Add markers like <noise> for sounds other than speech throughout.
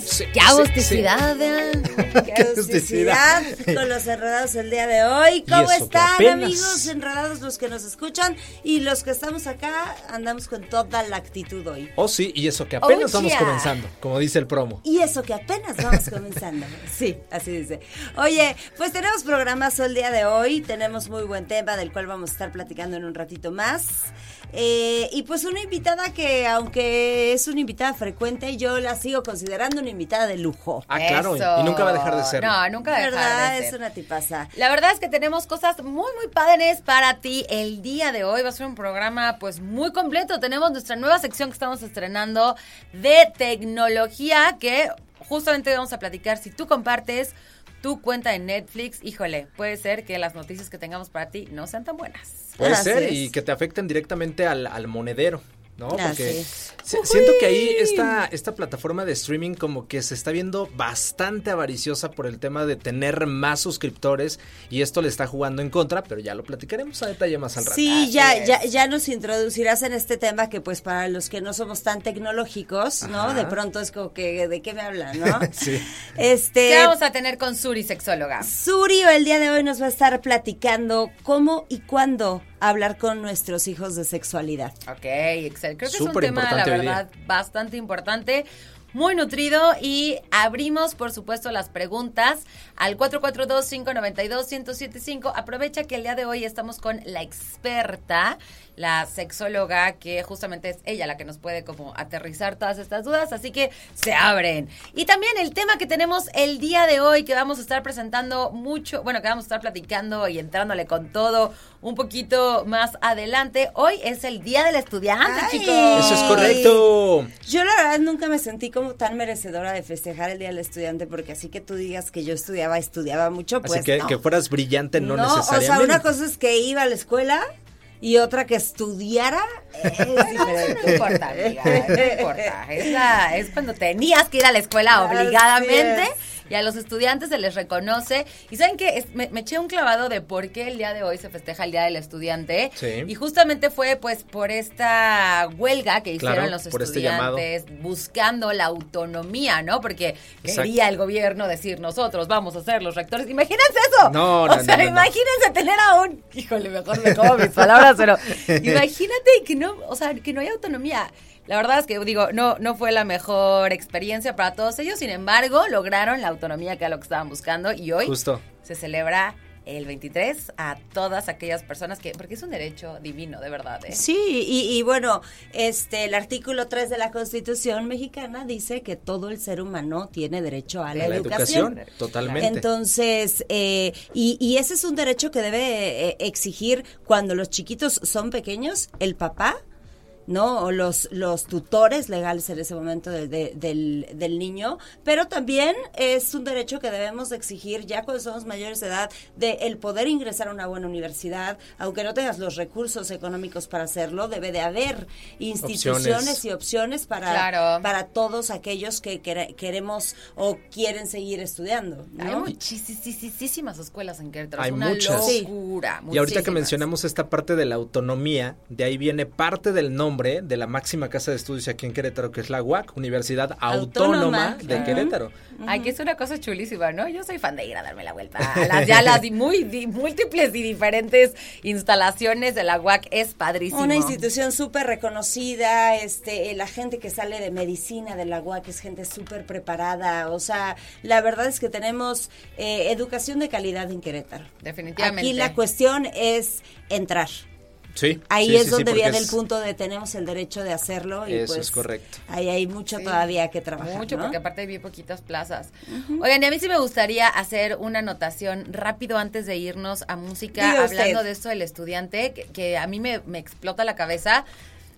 Sí, sí, ¡Qué agusticidad! <laughs> ¡Qué agusticidad con los enredados el día de hoy! ¿Cómo están, apenas- amigos enredados, los que nos escuchan? Y los que estamos acá, andamos con toda la actitud hoy. Oh, sí, y eso que apenas Oh, vamos yeah. comenzando, como dice el promo. Y eso que apenas vamos comenzando. <laughs> Sí, así dice. Oye, pues tenemos programazo el día de hoy. Tenemos muy buen tema del cual vamos a estar platicando en un ratito más. Eh, y pues una invitada que, aunque es una invitada frecuente, yo la sigo considerando una invitada de lujo. Ah, claro, y, Eso. y nunca va a dejar de ser. No, nunca va a dejar ¿Verdad? de Es ser. una tipaza. La verdad es que tenemos cosas muy, muy padres para ti el día de hoy. Va a ser un programa pues muy completo. Tenemos nuestra nueva sección que estamos estrenando de tecnología que justamente vamos a platicar. Si tú compartes tu cuenta en Netflix, híjole, puede ser que las noticias que tengamos para ti no sean tan buenas. Puede Así ser, es. y que te afecten directamente al, al monedero. ¿No? Porque siento que ahí esta, esta plataforma de streaming como que se está viendo bastante avariciosa por el tema de tener más suscriptores y esto le está jugando en contra, pero ya lo platicaremos a detalle más al rato. Sí, ya, ya, ya nos introducirás en este tema que pues para los que no somos tan tecnológicos, ¿no? Ajá. De pronto es como que, ¿de qué me hablan, no? <laughs> Sí. Este... ¿Qué vamos a tener con Suri, sexóloga? Suri el día de hoy nos va a estar platicando cómo y cuándo hablar con nuestros hijos de sexualidad. Ok, Excel. Creo que es un Súper tema, la verdad, bastante importante. Muy nutrido y abrimos, por supuesto, las preguntas al 442-592-1075. Aprovecha que el día de hoy estamos con la experta, la sexóloga, que justamente es ella la que nos puede como aterrizar todas estas dudas, así que se abren. Y también el tema que tenemos el día de hoy, que vamos a estar presentando mucho, bueno, que vamos a estar platicando y entrándole con todo un poquito más adelante. Hoy es el Día del Estudiante, Ay. chicos. Eso es correcto. Yo la verdad nunca me sentí como tan merecedora de festejar el Día del Estudiante porque así que tú digas que yo estudiaba, estudiaba mucho, pues Así que, no. que fueras brillante no, No, o sea, necesariamente. una cosa es que iba a la escuela y otra que estudiara es <laughs> diferente. No importa, amiga, no importa. Es, la- es cuando tenías que ir a la escuela Así obligadamente es. Y a los estudiantes se les reconoce. Y saben que me, me eché un clavado de por qué el día de hoy se festeja el Día del Estudiante. Sí. Y justamente fue pues por esta huelga que hicieron Claro, los este estudiantes buscando la autonomía, ¿no? Porque Exacto. quería el gobierno decir nosotros vamos a ser los rectores. Imagínense eso. No, o no, sea, no, no, no. imagínense tener a un, híjole, mejor me como mis palabras, pero <laughs> imagínate que no, o sea, que no hay autonomía. La verdad es que digo, no, no fue la mejor experiencia para todos ellos, sin embargo, lograron la autonomía que era lo que estaban buscando y hoy Justo. se celebra el 23 a todas aquellas personas que, porque es un derecho divino, de verdad, ¿eh? Sí, y, y bueno, este el artículo 3 de la Constitución mexicana dice que todo el ser humano tiene derecho a la, La educación. educación, totalmente. Entonces, eh, y, y ese es un derecho que debe eh, exigir cuando los chiquitos son pequeños, el papá, ¿no? O los, los tutores legales en ese momento de- de- del, del niño, pero también es un derecho que debemos de exigir ya cuando somos mayores de edad, de el poder ingresar a una buena universidad, aunque no tengas los recursos económicos para hacerlo, debe de haber instituciones Opciones. y opciones para, Claro. para todos aquellos que quere- queremos o quieren seguir estudiando, Hay ¿no? muchísimas escuelas en Querétaro, Hay es una muchas. locura. Y ahorita que mencionamos esta parte de la autonomía, de ahí viene parte del nombre de la máxima casa de estudios aquí en Querétaro, que es la UAC, Universidad Autónoma, Autónoma, de claro. Querétaro. Ay, que es una cosa chulísima, ¿no? Yo soy fan de ir a darme la vuelta a <laughs> las ya las muy di- múltiples y diferentes instalaciones de la UAC es padrísimo. Una institución súper reconocida, este, la gente que sale de medicina de la UAC es gente súper preparada, o sea, la verdad es que tenemos eh, educación de calidad en Querétaro. Definitivamente. Aquí la cuestión es entrar. Sí. Ahí sí, es sí, donde viene es- el punto de tenemos el derecho de hacerlo y Eso pues es correcto. ahí hay mucho Sí. todavía que trabajar. Mucho, ¿no? porque aparte hay bien poquitas plazas. Oigan, y a mí sí me gustaría hacer una anotación rápido antes de irnos a música, Diga usted. hablando de esto del estudiante, que, que a mí me, me explota la cabeza.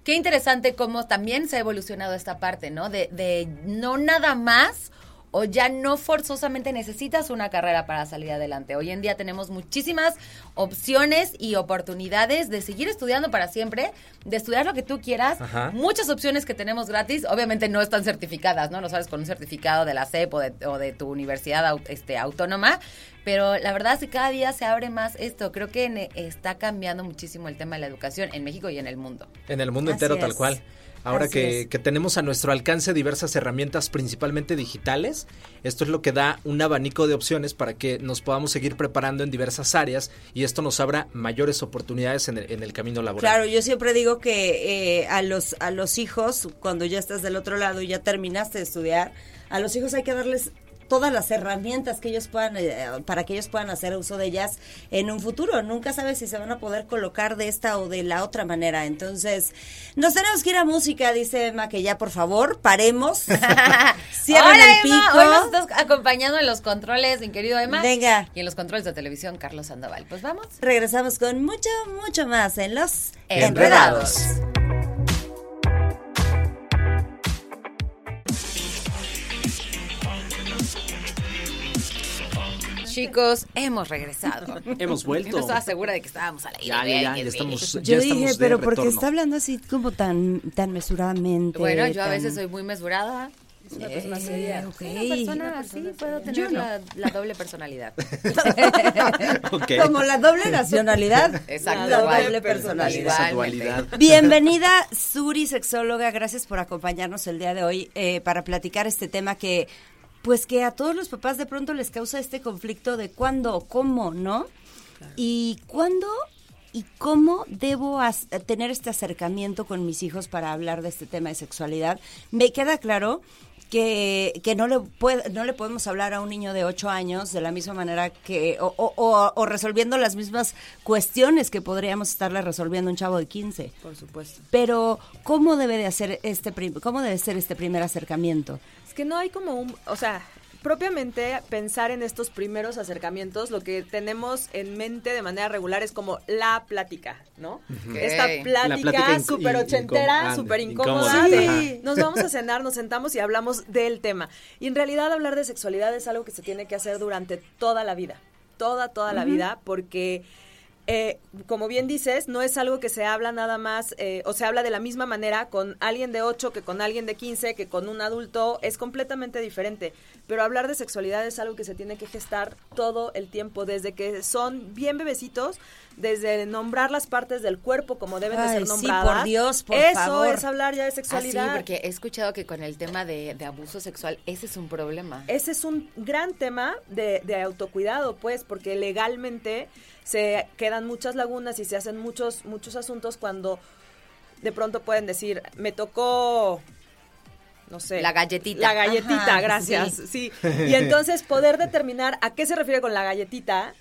qué interesante cómo también se ha evolucionado esta parte, ¿no? De, de no nada más o ya no forzosamente necesitas una carrera para salir adelante. Hoy en día tenemos muchísimas opciones y oportunidades de seguir estudiando para siempre, de estudiar lo que tú quieras. Ajá. Muchas opciones que tenemos gratis, obviamente no están certificadas, ¿no? No sabes con un certificado de la CEP o de, o de tu universidad este, autónoma, pero la verdad es que cada día se abre más esto. Creo que ne- está cambiando muchísimo el tema de la educación en México y en el mundo. En el mundo Así entero, tal es. cual. Ahora que, es. que tenemos a nuestro alcance diversas herramientas, principalmente digitales, esto es lo que da un abanico de opciones para que nos podamos seguir preparando en diversas áreas y esto nos abra mayores oportunidades en el, en el camino laboral. Claro, yo siempre digo que eh, a los a los hijos cuando ya estás del otro lado y ya terminaste de estudiar, a los hijos hay que darles todas las herramientas que ellos puedan eh, para que ellos puedan hacer uso de ellas en un futuro. Nunca sabes si se van a poder colocar de esta o de la otra manera. Entonces, nos tenemos que ir a música, dice Emma, que ya por favor paremos. <laughs> Cierren Hola, el Emma. pico. Hoy nos estás acompañando en los controles, mi querido Emma. Venga. Y en los controles de televisión, Carlos Sandoval. Pues vamos. Regresamos con mucho, mucho más en los Enredados. Enredados. Chicos, hemos regresado. <laughs> Hemos vuelto. Yo no estaba segura de que estábamos al aire. Ya, ya, ya, ya estamos, Yo ya dije, estamos de pero ¿por qué retorno. está hablando así como tan, tan mesuradamente? Bueno, yo a tan- veces soy muy mesurada. Es una persona Eh, seria. ok. Soy una persona así, puedo tener Yo no. la, la doble personalidad. <laughs> Ok. Como la doble nacionalidad. <laughs> Exacto, La doble personalidad. Esa Igualmente. dualidad. Bienvenida, Suri, sexóloga. Gracias por acompañarnos el día de hoy eh, para platicar este tema que, pues que a todos los papás de pronto les causa este conflicto de cuándo, cómo, ¿no? Y cuándo y cómo debo tener este acercamiento con mis hijos para hablar de este tema de sexualidad. Me queda claro que, que no, le puede, no le podemos hablar a un niño de 8 años de la misma manera que, o, o- o- o resolviendo las mismas cuestiones que podríamos estarle resolviendo a un chavo de 15. Por supuesto. Pero, ¿cómo debe de hacer este cómo debe ser este primer acercamiento? Es que no hay como un, o sea, propiamente pensar en estos primeros acercamientos, lo que tenemos en mente de manera regular es como la plática, ¿no? Esta Ok. La plática súper ochentera, súper incómoda. Sí. Nos vamos a cenar, nos sentamos y hablamos del tema. Y en realidad hablar de sexualidad es algo que se tiene que hacer durante toda la vida, toda, toda la vida, porque... eh, como bien dices, no es algo que se habla nada más, eh, o se habla de la misma manera con alguien de 8 que con alguien de 15, que con un adulto, es completamente diferente. Pero hablar de sexualidad es algo que se tiene que gestar todo el tiempo, desde que son bien bebecitos, desde nombrar las partes del cuerpo como deben de Ay, ser sí, nombradas. por Dios, por Eso favor. es hablar ya de Ah, sí, sexualidad. porque he escuchado que con el tema de, de abuso sexual, ese es un problema. Ese es un gran tema de, de autocuidado, pues, porque legalmente se quedan muchas lagunas y se hacen muchos, muchos asuntos cuando de pronto pueden decir, me tocó, no sé. La galletita. La galletita, Ajá, gracias. Sí. <laughs> Y entonces poder determinar a qué se refiere con la galletita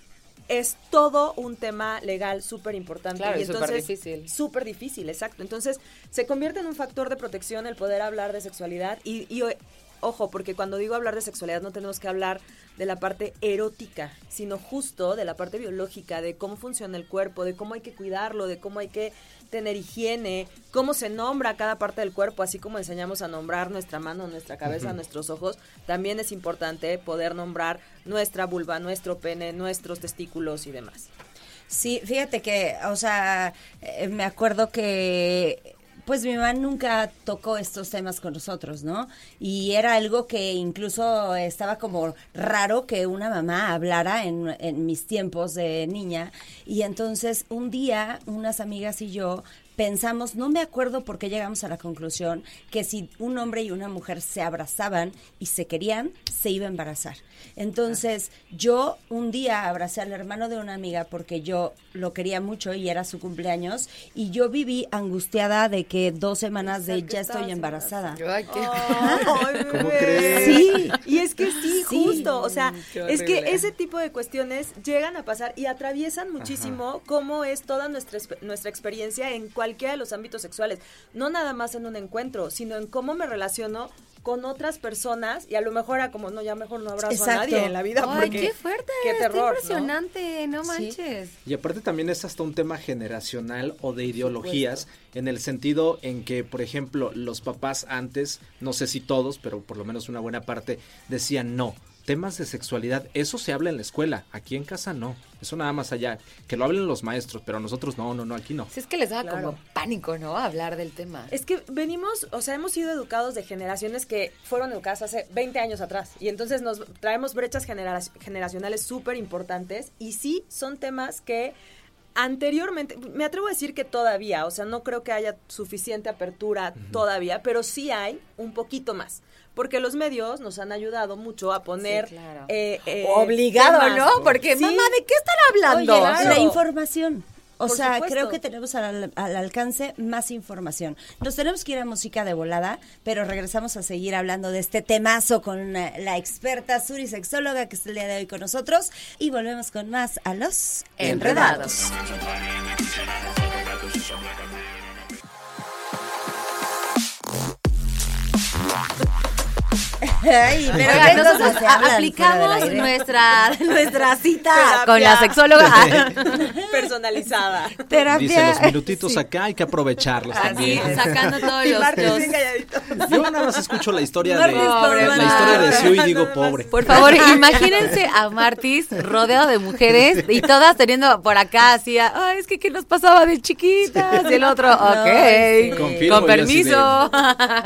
es todo un tema legal súper importante. Claro, y súper entonces, difícil. Súper difícil, exacto. Entonces se convierte en un factor de protección el poder hablar de sexualidad y, y, ojo, porque cuando digo hablar de sexualidad no tenemos que hablar de la parte erótica, sino justo de la parte biológica, de cómo funciona el cuerpo, de cómo hay que cuidarlo, de cómo hay que tener higiene, cómo se nombra cada parte del cuerpo, así como enseñamos a nombrar nuestra mano, nuestra cabeza, nuestros ojos, también es importante poder nombrar nuestra vulva, nuestro pene, nuestros testículos y demás. Sí, fíjate que, o sea, eh, me acuerdo que pues mi mamá nunca tocó estos temas con nosotros, ¿no? Y era algo que incluso estaba como raro que una mamá hablara en, en mis tiempos de niña. Y entonces un día unas amigas y yo pensamos, no me acuerdo por qué llegamos a la conclusión que si un hombre y una mujer se abrazaban y se querían, se iba a embarazar. Entonces, yo un día abracé al hermano de una amiga porque yo lo quería mucho y era su cumpleaños y yo viví angustiada de que dos semanas de ya estoy embarazada. Ay, qué- ¿Cómo crees? Sí. Y es que sí, Sí. justo. O sea, Qué es que ese tipo de cuestiones llegan a pasar y atraviesan muchísimo cómo es toda nuestra, nuestra experiencia en cualquier cualquiera de los ámbitos sexuales, no nada más en un encuentro, sino en cómo me relaciono con otras personas y a lo mejor era como, no, ya mejor no abrazo a Exacto. nadie en la vida. Ay, porque qué fuerte. Qué terror. ¿no? impresionante, no, manches. Y aparte también es hasta un tema generacional o de ideologías, en el sentido en que, por ejemplo, los papás antes, no sé si todos, pero por lo menos una buena parte, decían no. Temas de sexualidad, eso se habla en la escuela, aquí en casa no, eso nada más allá, que lo hablen los maestros, pero nosotros no, no, no, aquí no. Si es que les daba Claro. como pánico, ¿no? Hablar del tema. Es que venimos, o sea, hemos sido educados de generaciones que fueron educadas hace 20 años atrás. Y entonces nos traemos brechas genera- generacionales súper importantes. Y sí, son temas que anteriormente, me atrevo a decir que todavía, o sea, no creo que haya suficiente apertura todavía, pero sí hay un poquito más. Porque los medios nos han ayudado mucho a poner... Sí, claro. eh, eh, Obligado, temas. ¿no? Porque, Sí. mamá, ¿de qué están hablando? Oye, Claro. la información. O Por sea, supuesto. creo que tenemos al, al alcance más información. Nos tenemos que ir a música de volada, pero regresamos a seguir hablando de este temazo con eh, la experta Suri Sexóloga que está el día de hoy con nosotros. Y volvemos con más a los Enredados. Ay, pero Oigan, nosotros hablan aplicamos nuestra, <laughs> nuestra cita Terapia. con la sexóloga. <laughs> Personalizada. terapia. Dice los minutitos Sí. acá hay que aprovecharlos Así, también. sacando todos <laughs> Y los, bien. Yo nada más escucho la historia de Martes, pobre la historia de Siu y digo pobre. Por favor, imagínense a Martis rodeado de mujeres y todas teniendo por acá así, ay, es que qué nos pasaba de chiquitas y el otro, ok, sí. Confirmo, con así de- permiso.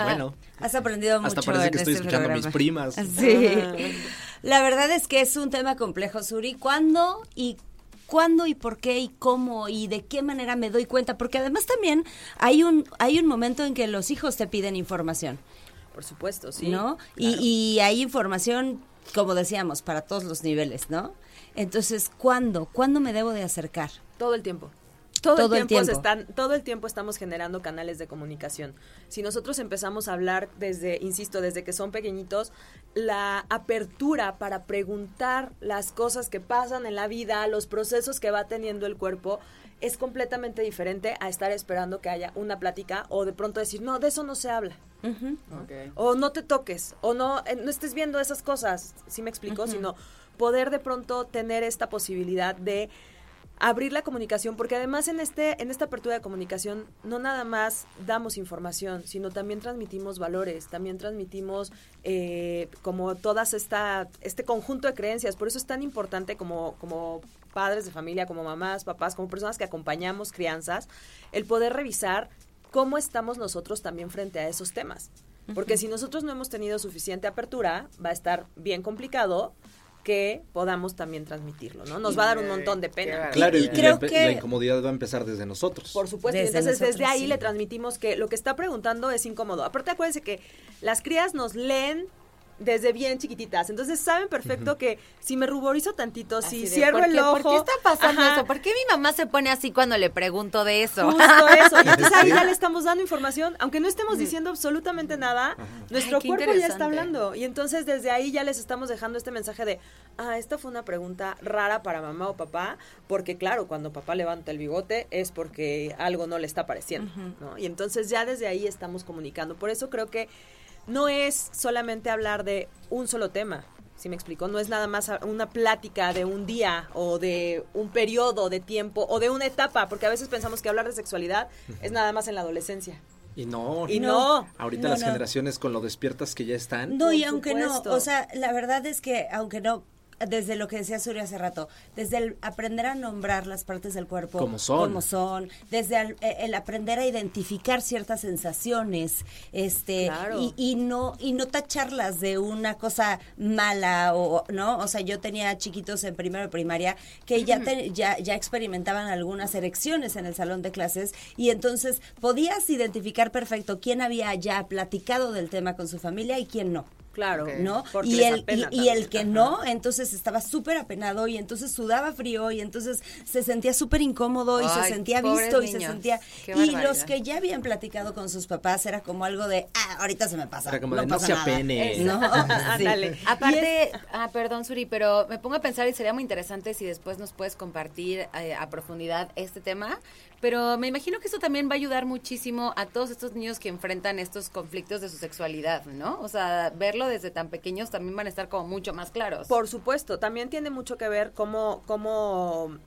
Bueno, Has aprendido mucho hasta parece que en estoy este escuchando a mis programa. primas. <laughs> Sí. La verdad es que es un tema complejo, Suri. ¿Cuándo y cuándo y por qué y cómo y de qué manera me doy cuenta? Porque además también hay un hay un momento en que los hijos te piden información, Por supuesto, sí. ¿no? claro. Y, y hay información, como decíamos, para todos los niveles, ¿no? Entonces, ¿cuándo? ¿Cuándo me debo de acercar? Todo el tiempo. Todo, Todo el el tiempo, se tiempo. están, todo el tiempo estamos generando canales de comunicación. Si nosotros empezamos a hablar desde, insisto, desde que son pequeñitos, la apertura para preguntar las cosas que pasan en la vida, los procesos que va teniendo el cuerpo, es completamente diferente a estar esperando que haya una plática o de pronto decir, no, de eso no se habla. O no te toques, o no, eh, no estés viendo esas cosas, ¿sí me explico? Sino poder de pronto tener esta posibilidad de abrir la comunicación, porque además en este, en esta apertura de comunicación no nada más damos información, sino también transmitimos valores, también transmitimos eh, como todas esta, este conjunto de creencias. Por eso es tan importante como, como padres de familia, como mamás, papás, como personas que acompañamos crianzas, el poder revisar cómo estamos nosotros también frente a esos temas. Porque si nosotros no hemos tenido suficiente apertura, va a estar bien complicado que podamos también transmitirlo, ¿no? Nos va a dar un montón de pena. Claro, y, Y creo la, que- la incomodidad va a empezar desde nosotros. Por supuesto, y Desde entonces nosotros, desde ahí sí. le transmitimos que lo que está preguntando es incómodo. Aparte acuérdense que las crías nos leen desde bien chiquititas, entonces saben perfecto que si me ruborizo tantito, Así si de, cierro ¿por el qué- ojo, ¿Por qué está pasando Ajá, eso? ¿Por qué mi mamá se pone así cuando le pregunto de eso? Justo eso. Y entonces ahí <laughs> ya le estamos dando información, aunque no estemos diciendo absolutamente nada, nuestro Ay, qué cuerpo ya está hablando. Y entonces desde ahí ya les estamos dejando este mensaje de, ah, esta fue una pregunta rara para mamá o papá, porque claro, cuando papá levanta el bigote es porque algo no le está pareciendo, ¿no? Y entonces ya desde ahí estamos comunicando. Por eso creo que no es solamente hablar de un solo tema. ¿Sí me explico? No es nada más una plática de un día o de un periodo de tiempo o de una etapa, porque a veces pensamos que hablar de sexualidad es nada más en la adolescencia. Y no, Y No. no. ahorita No, las no. generaciones con lo despiertas que ya están. No, y aunque no, supuesto. o sea, la verdad es que aunque no, desde lo que decía Surya hace rato, desde el aprender a nombrar las partes del cuerpo Como son. como son, desde el, eh, el aprender a identificar ciertas sensaciones, este, Claro. y, y no y no tacharlas de una cosa mala o no, o sea, yo tenía chiquitos en primero de primaria que ya te- ya ya experimentaban algunas erecciones en el salón de clases y entonces podías identificar perfecto quién había ya platicado del tema con su familia y quién no. Claro. ¿no? Porque Y el, y, y el que Ajá. no, entonces estaba súper apenado y entonces sudaba frío y entonces se sentía súper incómodo y se Ay, sentía visto y se niños. sentía... Qué Y barbaridad. los que ya habían platicado con sus papás era como algo de, ah, ahorita se me pasa. Era como no de, no pasa se nada". apene. ¿No? <laughs> Sí. <laughs> Aparte, ah, perdón, Suri, pero me pongo a pensar y sería muy interesante si después nos puedes compartir eh, a profundidad este tema, pero me imagino que eso también va a ayudar muchísimo a todos estos niños que enfrentan estos conflictos de su sexualidad, ¿no? O sea, verlo desde tan pequeños también van a estar como mucho más claros. Por supuesto, también tiene mucho que ver cómo, cómo,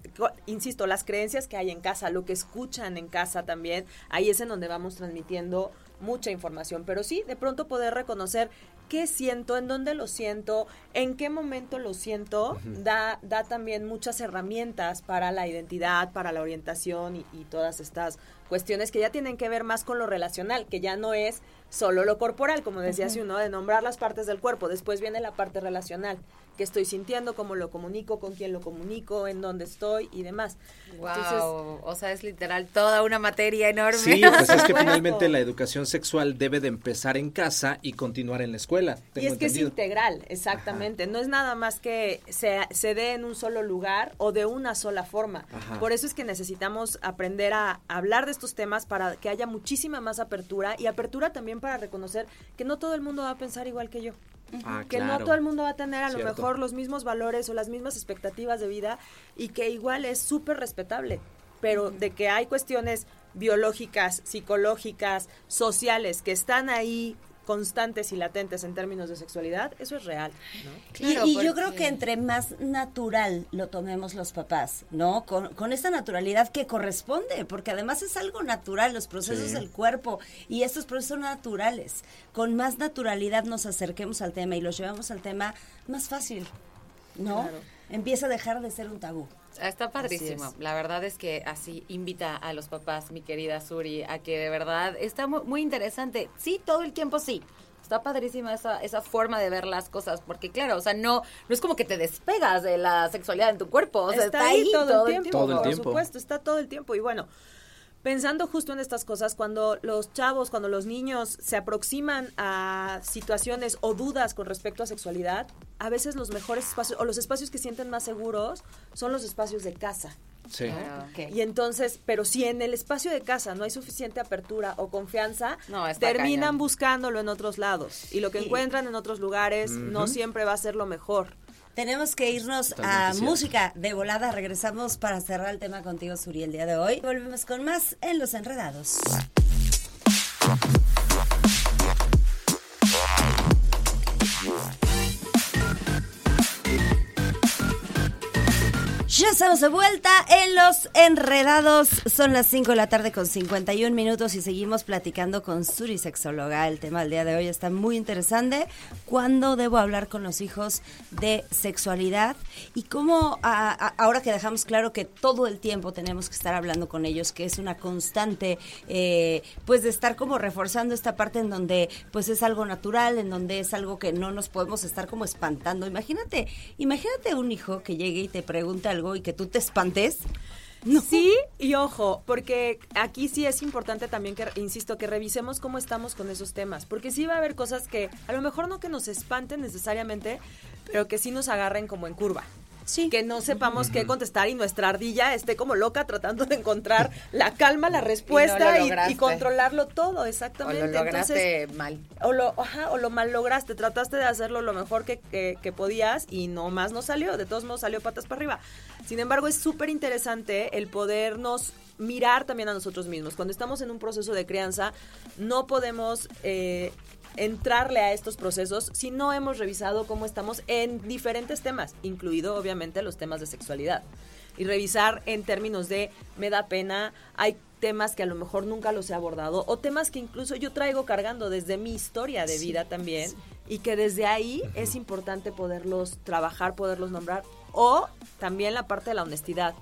insisto, las creencias que hay en casa, lo que escuchan en casa también, ahí es en donde vamos transmitiendo mucha información, pero sí, de pronto poder reconocer qué siento, en dónde lo siento, en qué momento lo siento, da, da también muchas herramientas para la identidad, para la orientación y, y todas estas cuestiones que ya tienen que ver más con lo relacional, que ya no es solo lo corporal, como decía hace uno, de nombrar las partes del cuerpo, después viene la parte relacional, que estoy sintiendo, cómo lo comunico, con quién lo comunico, en dónde estoy y demás. Wow, Entonces, o sea, es literal toda una materia enorme. Sí, pues es que <laughs> finalmente la educación sexual debe de empezar en casa y continuar en la escuela. Y tengo es que es entendido. integral, exactamente. No es nada más que se, se dé en un solo lugar o de una sola forma. Ajá. Por eso es que necesitamos aprender a hablar de estos temas para que haya muchísima más apertura y apertura también para reconocer que no todo el mundo va a pensar igual que yo. Ah, que no claro. todo el mundo va a tener a lo Cierto. mejor los mismos valores o las mismas expectativas de vida y que igual es súper respetable, pero de que hay cuestiones biológicas, psicológicas, sociales que están ahí constantes y latentes en términos de sexualidad, eso es real. ¿no? Claro, y, y yo porque- creo que entre más natural lo tomemos los papás, ¿no? Con, con esta naturalidad que corresponde, porque además es algo natural, los procesos Sí. del cuerpo y estos procesos son naturales. Con más naturalidad nos acerquemos al tema y los llevamos al tema más fácil, ¿no? Claro. Empieza a dejar de ser un tabú. Ah, Está padrísimo. es. La verdad es que así invita a los papás, mi querida Suri, a que de verdad está mu- muy, interesante. Sí, todo el tiempo sí. Está padrísima esa, esa forma de ver las cosas, porque claro, o sea, no, no es como que te despegas de la sexualidad en tu cuerpo, o sea, está, ahí todo, el tiempo. Todo el por tiempo. supuesto, está todo el tiempo. Y bueno, pensando justo en estas cosas, cuando los chavos, cuando los niños se aproximan a situaciones o dudas con respecto a sexualidad, a veces los mejores espacios o los espacios que sienten más seguros son los espacios de casa. Sí. Claro. Y entonces, pero si en el espacio de casa no hay suficiente apertura o confianza, No, terminan cañón. buscándolo en otros lados. Y lo que Sí. encuentran en otros lugares no siempre va a ser lo mejor. Tenemos que irnos a música de volada. Regresamos para cerrar el tema contigo, Suri, el día de hoy. Volvemos con más en Los Enredados. Ya estamos de vuelta en Los Enredados. Son las 5 de la tarde con 51 minutos y seguimos platicando con Suri Sexóloga. El tema del día de hoy está muy interesante. ¿Cuándo debo hablar con los hijos de sexualidad? Y cómo, a- a- ahora que dejamos claro que todo el tiempo tenemos que estar hablando con ellos, que es una constante, eh, pues de estar como reforzando esta parte en donde pues es algo natural, en donde es algo que no nos podemos estar como espantando. Imagínate, imagínate un hijo que llegue y te pregunte algo y que tú te espantes. No. Sí, y ojo, porque aquí sí es importante también que, insisto, que revisemos cómo estamos con esos temas, porque sí va a haber cosas que a lo mejor no que nos espanten necesariamente, pero que sí nos agarren como en curva. Sí. Que no sepamos qué contestar y nuestra ardilla esté como loca tratando de encontrar la calma, la respuesta y, lograste. y controlarlo todo, O exactamente. lo lograste Entonces, mal. o lo, ajá, o lo mal lograste, trataste de hacerlo lo mejor que, que- que podías y no más no salió, de todos modos salió patas para arriba. Sin embargo, es súper interesante el podernos mirar también a nosotros mismos. Cuando estamos en un proceso de crianza, no podemos eh, entrarle a estos procesos si no hemos revisado cómo estamos en diferentes temas, incluido obviamente los temas de sexualidad. Y revisar en términos de me da pena, hay temas que a lo mejor nunca los he abordado o temas que incluso yo traigo cargando desde mi historia de vida también y que desde ahí es importante poderlos trabajar, poderlos nombrar o también la parte de la honestidad.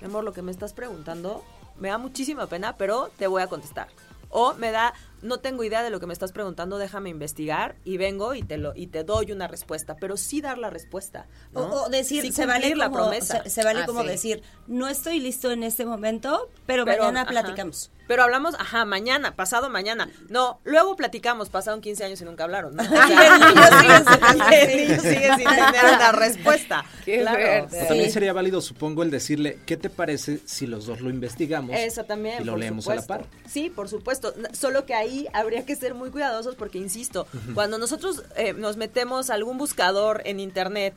Mi amor, lo que me estás preguntando me da muchísima pena, pero te voy a contestar. O me da, no tengo idea de lo que me estás preguntando, déjame investigar y vengo y te lo y te doy una respuesta, pero sí dar la respuesta. ¿no? O, o decir, Sí se vale, cumplir la como, promesa. se, se vale Ah, como sí. decir, no estoy listo en este momento, pero, Pero, mañana ajá. platicamos. Pero hablamos, ajá, mañana, pasado mañana. No, luego platicamos, pasaron 15 años y nunca hablaron. ¿no? <laughs> O sea, el niño sigue sin- y el niño sigue sin tener una <laughs> respuesta. Qué Claro. O también sería válido, supongo, el decirle, ¿qué te parece si los dos lo investigamos? Eso también. Y lo leemos supuesto. a la par. Sí, por supuesto. Solo que ahí habría que ser muy cuidadosos porque, insisto, cuando nosotros eh, nos metemos a algún buscador en internet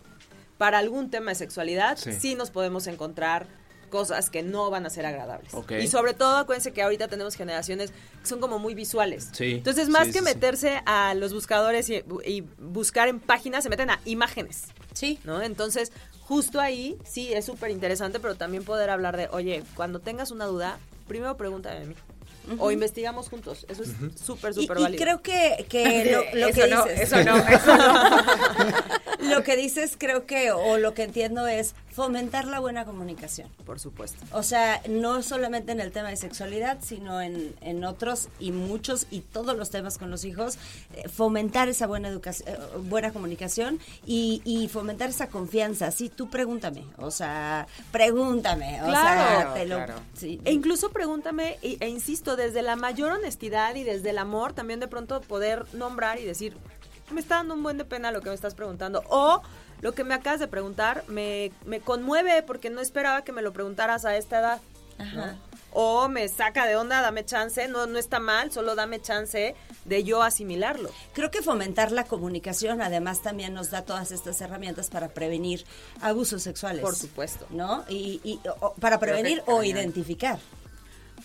para algún tema de sexualidad, Sí. sí, nos podemos encontrar cosas que no van a ser agradables. Ok. Y sobre todo, acuérdense que ahorita tenemos generaciones que son como muy visuales. Sí, Entonces, más sí, que sí. meterse a los buscadores y, y buscar en páginas, se meten a imágenes. Sí. ¿no? Entonces, justo ahí sí es súper interesante, pero también poder hablar de, oye, cuando tengas una duda, primero pregúntame a mí. O investigamos juntos. Eso es súper, Y, súper y válido. creo que, que <laughs> lo, lo eso que no, dices, eso no, <laughs> eso no. <laughs> lo que dices creo que, o lo que entiendo es fomentar la buena comunicación. Por supuesto. O sea, no solamente en el tema de sexualidad, sino en, en otros y muchos y todos los temas con los hijos, eh, fomentar esa buena educación, eh, buena comunicación y, y fomentar esa confianza. Sí, tú pregúntame, o sea, pregúntame, o Claro, sea, te lo, claro. sí. E incluso pregúntame, e, e insisto, desde la mayor honestidad y desde el amor, también de pronto poder nombrar y decir, me está dando un buen de pena lo que me estás preguntando. O lo que me acabas de preguntar me, me conmueve porque no esperaba que me lo preguntaras a esta edad. ¿no? O me saca de onda, dame chance, no, no está mal, solo dame chance de yo asimilarlo. Creo que fomentar la comunicación además también nos da todas estas herramientas para prevenir abusos sexuales. Por supuesto. ¿No? Y, y- o- para prevenir o identificar.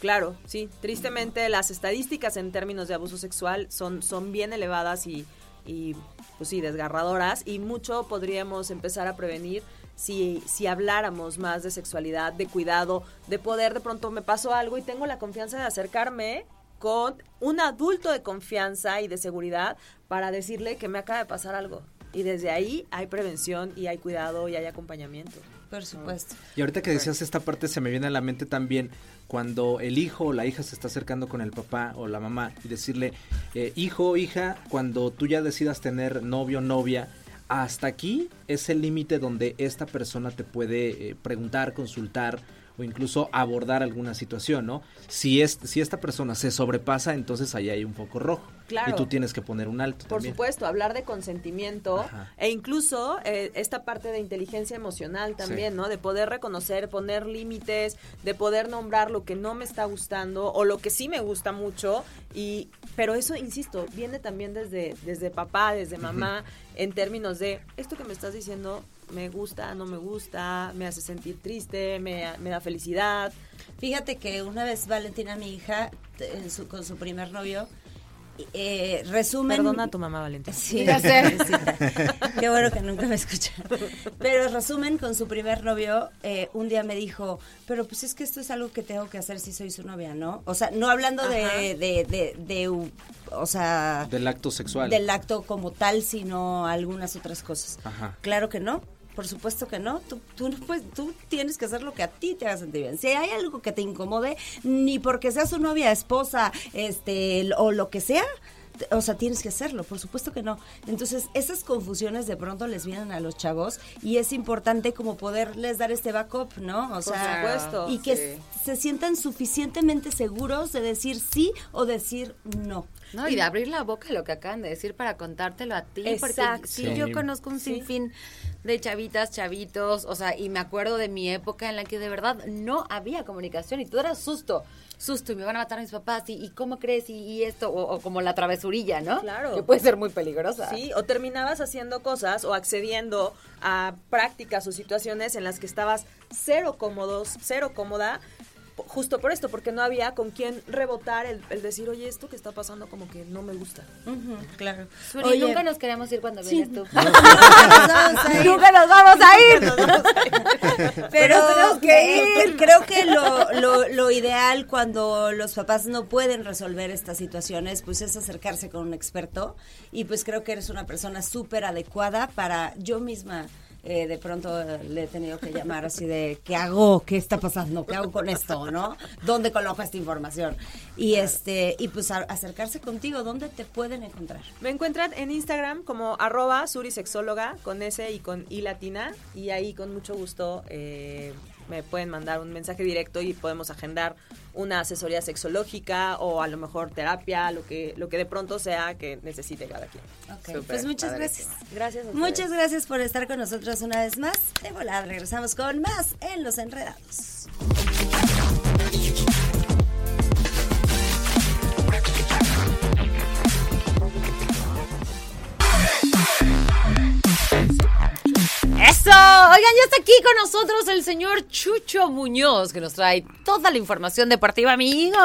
Claro, sí. Tristemente las estadísticas en términos de abuso sexual son, son bien elevadas y, y, pues sí, desgarradoras y mucho podríamos empezar a prevenir si, si habláramos más de sexualidad, de cuidado, de poder de pronto me pasó algo y tengo la confianza de acercarme con un adulto de confianza y de seguridad para decirle que me acaba de pasar algo. Y desde ahí hay prevención y hay cuidado y hay acompañamiento. Por supuesto. Y ahorita que decías esta parte se me viene a la mente también cuando el hijo o la hija se está acercando con el papá o la mamá y decirle, eh, hijo o hija, cuando tú ya decidas tener novio o novia, hasta aquí es el límite donde esta persona te puede eh, preguntar, consultar o incluso abordar alguna situación, ¿no? Si, es, si esta persona se sobrepasa, entonces ahí hay un foco rojo. Claro. Y tú tienes que poner un alto. Por también. supuesto, hablar de consentimiento Ajá. e incluso eh, esta parte de inteligencia emocional también, Sí. ¿no? De poder reconocer, poner límites, de poder nombrar lo que no me está gustando o lo que sí me gusta mucho y pero eso insisto, viene también desde desde papá, desde mamá en términos de esto que me estás diciendo me gusta, no me gusta, me hace sentir triste, me, me da felicidad. Fíjate que una vez Valentina, mi hija, en su- con su primer novio, eh, resumen... Perdona a tu mamá, Valentina. Sí, Ya sé. <laughs> Qué bueno que nunca me escucha. Pero resumen, con su primer novio, eh, un día me dijo, pero pues es que esto es algo que tengo que hacer si soy su novia, ¿no? O sea, no hablando de, de, de, de, o sea, Del acto sexual. del acto como tal, sino algunas otras cosas. Ajá. Claro que no. Por supuesto que no. Tú, tú, no puedes- tú tienes que hacer lo que a ti te haga sentir bien. Si hay algo que te incomode, ni porque sea su novia, esposa, este, o lo que sea, o sea, tienes que hacerlo. Por supuesto que no. Entonces, esas confusiones de pronto les vienen a los chavos y es importante como poderles dar este backup, ¿no? O Por sea, supuesto, y que sí. se sientan suficientemente seguros de decir sí o decir no. No, y de abrir la boca lo que acaban de decir para contártelo a ti. Porque Exacto. sí, Sí. yo conozco un sinfín de chavitas, chavitos, o sea, y me acuerdo de mi época en la que de verdad no había comunicación y todo era susto, susto, y me van a matar a mis papás, y, y cómo crees, y, y esto, o, o como la travesurilla, ¿no? Claro. Que puede ser muy peligrosa. Sí, o terminabas haciendo cosas o accediendo a prácticas o situaciones en las que estabas cero cómodos, cero cómoda, justo por esto, porque no había con quién rebotar el, el decir, oye, esto que está pasando como que no me gusta. claro. Suri, nunca nos queremos ir cuando vienes tú. Nunca nos vamos a ir. Pero Pero tenemos que eh, creo que lo, lo, lo ideal cuando los papás no pueden resolver estas situaciones, pues es acercarse con un experto. Y pues creo que eres una persona súper adecuada para yo misma. Eh, de pronto le he tenido que llamar así de ¿qué hago? ¿qué está pasando? ¿qué hago con esto? ¿no? ¿dónde coloco esta información? y este y pues a- acercarse contigo ¿dónde te pueden encontrar? Me encuentran en Instagram como arroba surisexóloga con S y con I latina y ahí con mucho gusto eh, me pueden mandar un mensaje directo y podemos agendar una asesoría sexológica o a lo mejor terapia, lo que, lo que de pronto sea que necesite cada quien. Ok, Súper, pues muchas padrísimo. gracias Gracias. a. Muchas gracias por estar con nosotros una vez más. De volada regresamos con más en Los Enredados. ¡Eso! Oigan, ya está aquí con nosotros el señor Chucho Muñoz, que nos trae toda la información deportiva, amigo.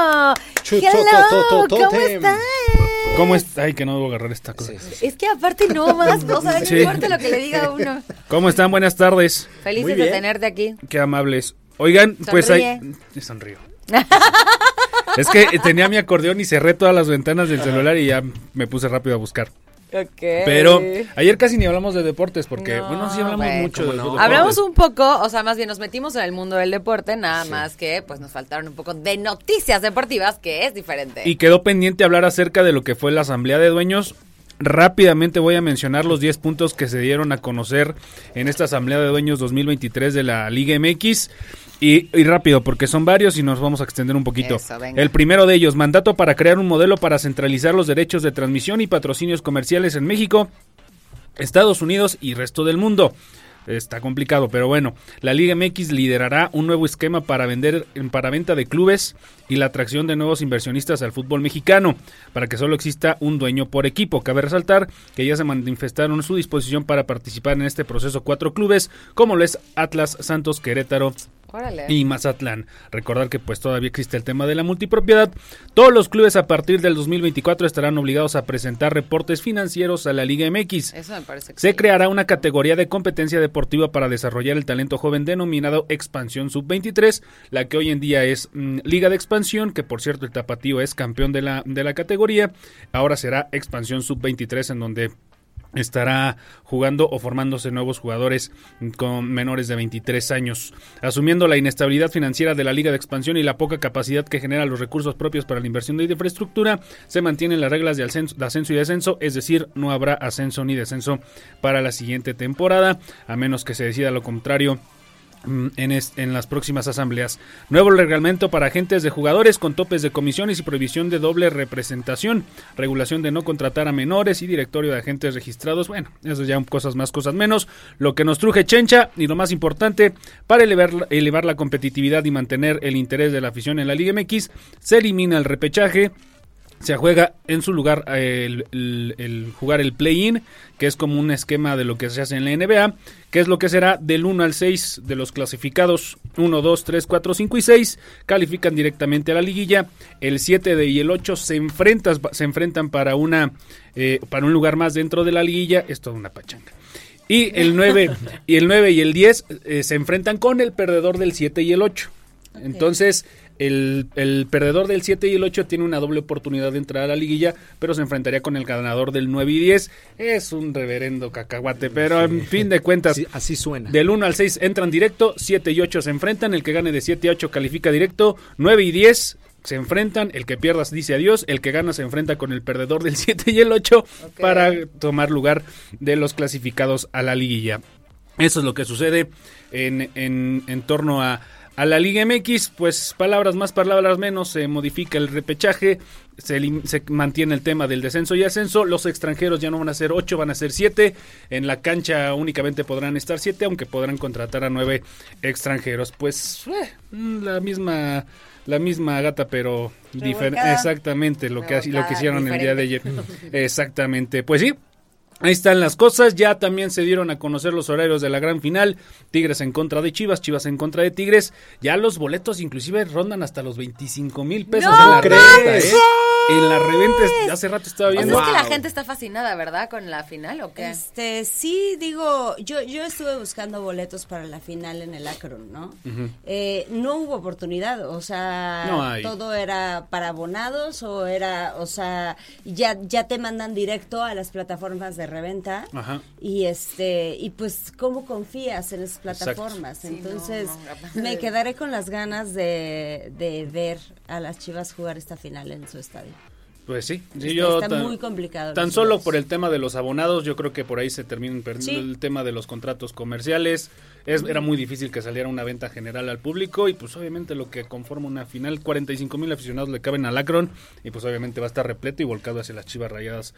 Chucho, Hello, ¿cómo estás? ¿Cómo está? Ay, que no debo agarrar esta cosa. Es que aparte no más, <laughs> no Sí. importa lo que le diga uno. <laughs> ¿Cómo están? Buenas tardes. Felices de tenerte aquí. Qué amables. Oigan, pues Sonríe. hay... <laughs> Sonrío. es que tenía mi acordeón y cerré todas las ventanas del celular y ya me puse rápido a buscar. Ok. Pero ayer casi ni hablamos de deportes porque, No, bueno, sí hablamos bueno. mucho ¿Cómo de no? deportes. Hablamos un poco, o sea, más bien nos metimos en el mundo del deporte, nada más que pues nos faltaron un poco de noticias deportivas, que es diferente. Y quedó pendiente hablar acerca de lo que fue la asamblea de dueños. Rápidamente voy a mencionar los 10 puntos que se dieron a conocer en esta asamblea de dueños 2023 de la Liga MX. Y, y rápido, porque son varios y nos vamos a extender un poquito. Eso. El primero de ellos, mandato para crear un modelo para centralizar los derechos de transmisión y patrocinios comerciales en México, Estados Unidos y resto del mundo. Está complicado, pero bueno, la Liga MX liderará un nuevo esquema para vender para venta de clubes y la atracción de nuevos inversionistas al fútbol mexicano, para que solo exista un dueño por equipo. Cabe resaltar que ya se manifestaron su disposición para participar en este proceso cuatro clubes, como lo es Atlas, Santos, Querétaro, Órale. y Mazatlán. Recordar que pues todavía existe el tema de la multipropiedad. Todos los clubes a partir del 2024 estarán obligados a presentar reportes financieros a la Liga MX. Eso me parece que Se creará una categoría de competencia deportiva para desarrollar el talento joven denominado Expansión Sub-23, la que hoy en día es mm, Liga de Expansión, que por cierto el Tapatío es campeón de la, de la categoría. Ahora será Expansión Sub-23 en donde estará jugando o formándose nuevos jugadores con menores de 23 años. Asumiendo la inestabilidad financiera de la Liga de Expansión y la poca capacidad que genera los recursos propios para la inversión de infraestructura, se mantienen las reglas de ascenso, y descenso, es decir, no habrá ascenso ni descenso para la siguiente temporada, a menos que se decida lo contrario en, es- en las próximas asambleas. Nuevo reglamento para agentes de jugadores con topes de comisiones y prohibición de doble representación. Regulación de no contratar a menores y directorio de agentes registrados. Bueno, eso ya cosas más, cosas menos. Lo que nos truje Chencha y lo más importante, para elevar, elevar la competitividad y mantener el interés de la afición en la Liga MX, se elimina el repechaje. Se juega en su lugar eh, el, el- el jugar el play-in, que es como un esquema de lo que se hace en la NBA, que es lo que será del 1 al 6 de los clasificados 1, 2, 3, 4, 5 y 6, califican directamente a la liguilla. El 7 de- y el 8 se, enfrentas, se enfrentan para, una, eh, para un lugar más dentro de la liguilla. Es toda una pachanga. Y el 9 <laughs> y el 9 y el 10 eh, se enfrentan con el perdedor del 7 y el 8. Entonces, el, el perdedor del 7 y el 8 tiene una doble oportunidad de entrar a la liguilla, pero se enfrentaría con el ganador del 9 y 10. Es un reverendo cacahuate, pero en fin de cuentas, Así, así suena. del 1 al 6 entran directo, 7 y 8 se enfrentan, el que gane de 7 y 8 califica directo, 9 y 10 se enfrentan, el que pierdas dice adiós, el que gana se enfrenta con el perdedor del <laughs> 7 y el 8 para tomar lugar de los clasificados a la liguilla. Eso es lo que sucede en, en, en torno a, a la Liga MX, pues palabras más, palabras menos, se modifica el repechaje, se, se mantiene el tema del descenso y ascenso, los extranjeros ya no van a ser 8, van a ser 7, en la cancha únicamente podrán estar 7, aunque podrán contratar a 9 extranjeros, pues eh, la misma... La misma gata, pero diferente. Exactamente lo que, lo que hicieron el día de ayer. Exactamente. Pues sí, Ahí están las cosas, ya también se dieron a conocer los horarios de la gran final, Tigres en contra de Chivas, Chivas en contra de Tigres, ya los boletos inclusive rondan hasta los 25 mil pesos ¡No en la ¿eh? En la reventa, es- hace rato estaba O sea, viendo. es que la Wow. gente está fascinada, ¿verdad? Con la final, ¿o qué? Este, sí, digo, yo, yo estuve buscando boletos para la final en el Akron, ¿no? Eh, no hubo oportunidad, o sea, No todo era para abonados o era, o sea, ya, ya te mandan directo a las plataformas de reventa Ajá. y este, y pues, ¿cómo confías en esas Exacto. plataformas? Sí, no, Entonces, no, me quedaré con las ganas de, de ver a las Chivas jugar esta final en su estadio. Pues sí, sí, yo está tan- muy complicado Tan solo por el tema de los abonados, yo creo que por ahí se perdiendo Sí. el tema de los contratos comerciales. Es, era muy difícil que saliera una venta general al público y pues obviamente lo que conforma una final, 45 mil aficionados le caben al Akron y pues obviamente va a estar repleto y volcado hacia las chivas rayadas.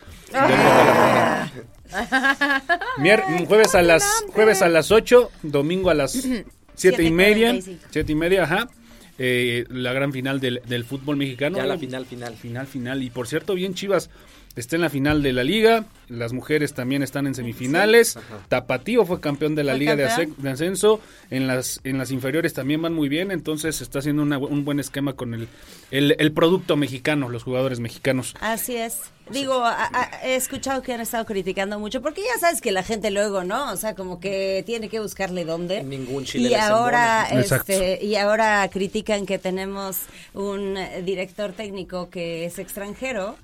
Mier- <laughs> jueves a las jueves a las 8, domingo a las <clears throat> siete y media, 7:45. siete y media, ajá. Eh, la gran final del, del fútbol mexicano. Ya la final, final. Final, final. Y por cierto, bien Chivas. Está en la final de la liga, las mujeres también están en semifinales, Tapatío fue campeón de la ¿Fue liga de, de ascenso, en las, en las inferiores también van muy bien, entonces está haciendo una un buen esquema con el, el, el producto mexicano, los jugadores mexicanos. Así es. Digo, a- a- he escuchado que han estado criticando mucho, porque ya sabes que la gente luego, ¿no? O sea, como que tiene que buscarle dónde. Ningún chile y ahora, este, y ahora critican que tenemos un director técnico que es extranjero.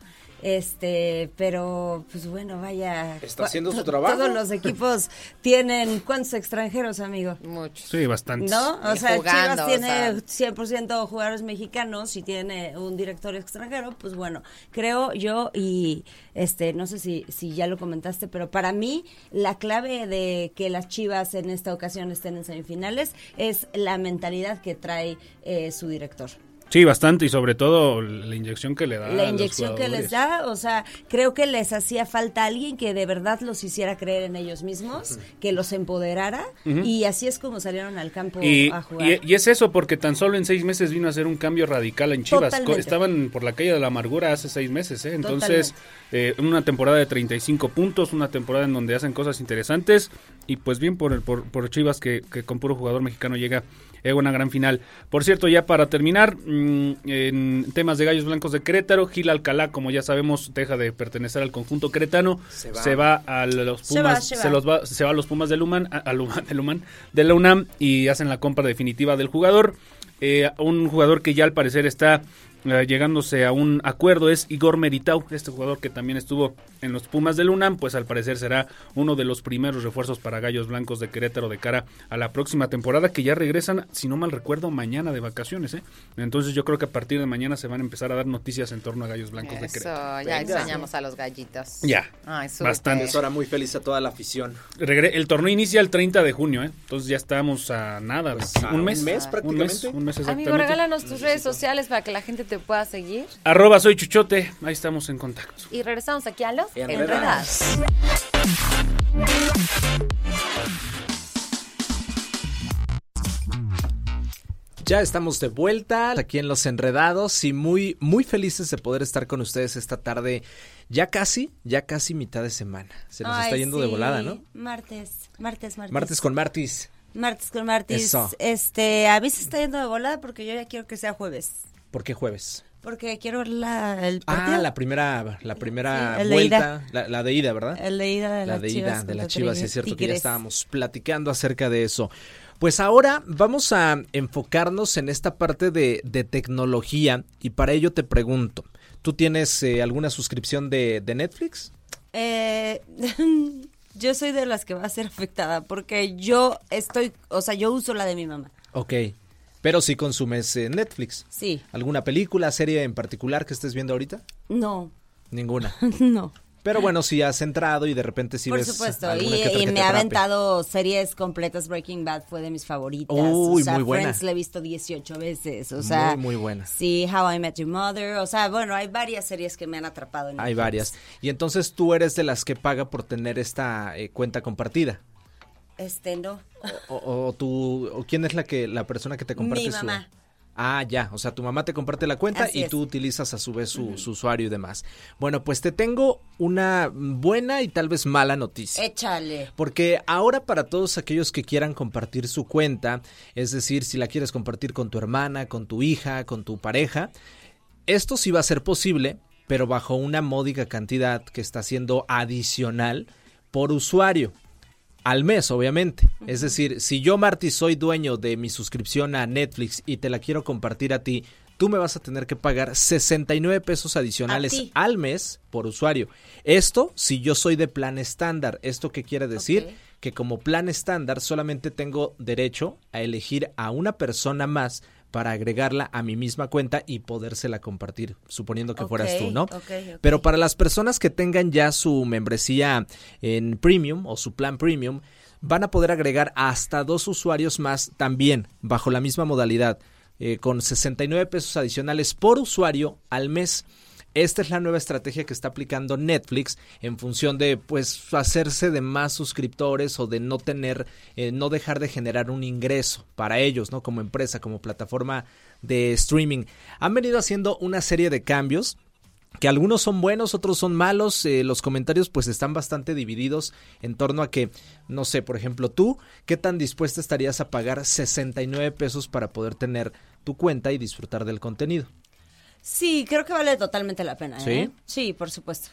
Este, pero pues bueno, vaya. Está haciendo su trabajo. Todos los equipos tienen cuántos extranjeros, amigo. Muchos. Sí, bastantes. ¿No? O Y sea, jugando, Chivas o tiene sea. 100% jugadores mexicanos y tiene un director extranjero, pues bueno, creo yo y este no sé si si ya lo comentaste, pero para mí la clave de que las Chivas en esta ocasión estén en semifinales es la mentalidad que trae eh, su director. Sí, bastante y sobre todo la inyección que le da. la inyección que les da, o sea, creo que les hacía falta alguien que de verdad los hiciera creer en ellos mismos, que los empoderara y así es como salieron al campo Y, a jugar. y- y es eso, porque tan solo en seis meses vino a hacer un cambio radical en Chivas. Totalmente. Estaban por la calle de la amargura hace seis meses, ¿eh? Entonces, eh, una temporada de 35 puntos, una temporada en donde hacen cosas interesantes. Y pues bien por, el- por, por Chivas, que, que con puro jugador mexicano llega a una gran final. Por cierto, ya para terminar, mm, en temas de Gallos Blancos de Querétaro, Gil Alcalá, como ya sabemos, deja de pertenecer al conjunto queretano, se va, a los Se va, Pumas, se se, va. los va, se va a los Pumas del UMAN, a- al UMAN, del UMAN, de la UNAM y hacen la compra definitiva del jugador. Eh, un jugador que ya al parecer está eh, llegándose a un acuerdo es Igor Meritau, este jugador que también estuvo en los Pumas del UNAM, pues al parecer será uno de los primeros refuerzos para Gallos Blancos de Querétaro de cara a la próxima temporada que ya regresan, si no mal recuerdo, mañana de vacaciones. ¿eh? Entonces yo creo que a partir de mañana se van a empezar a dar noticias en torno a Gallos Blancos de Eso, Querétaro. ya Venga. extrañamos a los gallitos. Ya, Ay, bastante. Es hora muy feliz a toda la afición. Regre- el torneo inicia el 30 de junio, ¿eh? entonces ya estamos a nada, Pues, un, a un mes, mes un prácticamente. mes, un mes exactamente. Amigo, regálanos tus redes sociales para que la gente te pueda seguir. Arroba soy Chuchote, ahí estamos en contacto. Y regresamos aquí a los Enredados. Ya estamos de vuelta aquí en Los Enredados y muy, muy felices de poder estar con ustedes esta tarde. Ya casi, ya casi mitad de semana. Se nos está Ay, yendo de sí. volada, ¿no? Martes, martes, martes. Martes con Martis. Martes con martes. Eso. Este, a mí se está yendo de volada porque yo ya quiero que sea jueves. ¿Por qué jueves? Porque quiero ver la, el partido. Ah, la primera, la primera Sí, el de vuelta, ida. la, la de ida, ¿verdad? El de ida de la las de Chivas ida de las Chivas, es cierto que ya Tigres. estábamos platicando acerca de eso. Pues ahora vamos a enfocarnos en esta parte de, de tecnología y para ello te pregunto, ¿tú tienes eh, alguna suscripción de, de Netflix? Eh, <laughs> yo soy de las que va a ser afectada porque yo estoy, o sea, yo uso la de mi mamá. Ok, pero si consumes eh, Netflix. Sí. ¿Alguna película, serie en particular que estés viendo ahorita? No, Ninguna. <laughs> no. Pero bueno, si has entrado y de repente si Por ves supuesto, y, que y me ha aventado series completas. Breaking Bad fue de mis favoritas. Uy, o sea, muy buena. Friends la he visto 18 veces. O sea, Muy, muy buena. Sí, How I Met Your Mother. O sea, bueno, hay varias series que me han atrapado. En Hay varias. Y entonces tú eres de las que paga por tener esta eh, cuenta compartida. Este, no. O, o- o tú, o quién es la que la persona que te comparte Mi su- mamá. Ah, ya, o sea, tu mamá te comparte la cuenta Así y es. tú utilizas a su vez su, su usuario y demás. Bueno, pues te tengo una buena y tal vez mala noticia. Échale. Porque ahora para todos aquellos que quieran compartir su cuenta, es decir, si la quieres compartir con tu hermana, con tu hija, con tu pareja, esto sí va a ser posible, pero bajo una módica cantidad que está siendo adicional por usuario. Al mes, obviamente. Es decir, si yo, Marty, soy dueño de mi suscripción a Netflix y te la quiero compartir a ti, tú me vas a tener que pagar 69 pesos adicionales al mes por usuario. Esto si yo soy de plan estándar. ¿Esto qué quiere decir? Ok. Que como plan estándar solamente tengo derecho a elegir a una persona más para agregarla a mi misma cuenta y podérsela compartir, suponiendo que fueras tú, ¿no? Ok, ok. Pero para las personas que tengan ya su membresía en premium o su plan premium, van a poder agregar hasta dos usuarios más también bajo la misma modalidad, eh, con 69 pesos adicionales por usuario al mes. Esta es la nueva estrategia que está aplicando Netflix en función de pues hacerse de más suscriptores o de no tener, eh, no dejar de generar un ingreso para ellos, ¿no? Como empresa, como plataforma de streaming. Han venido haciendo una serie de cambios que algunos son buenos, otros son malos. Eh, los comentarios pues están bastante divididos en torno a que, no sé, por ejemplo, tú, ¿qué tan dispuesta estarías a pagar 69 pesos para poder tener tu cuenta y disfrutar del contenido? Sí, creo que vale totalmente la pena. ¿Sí? ¿eh? Sí, por supuesto.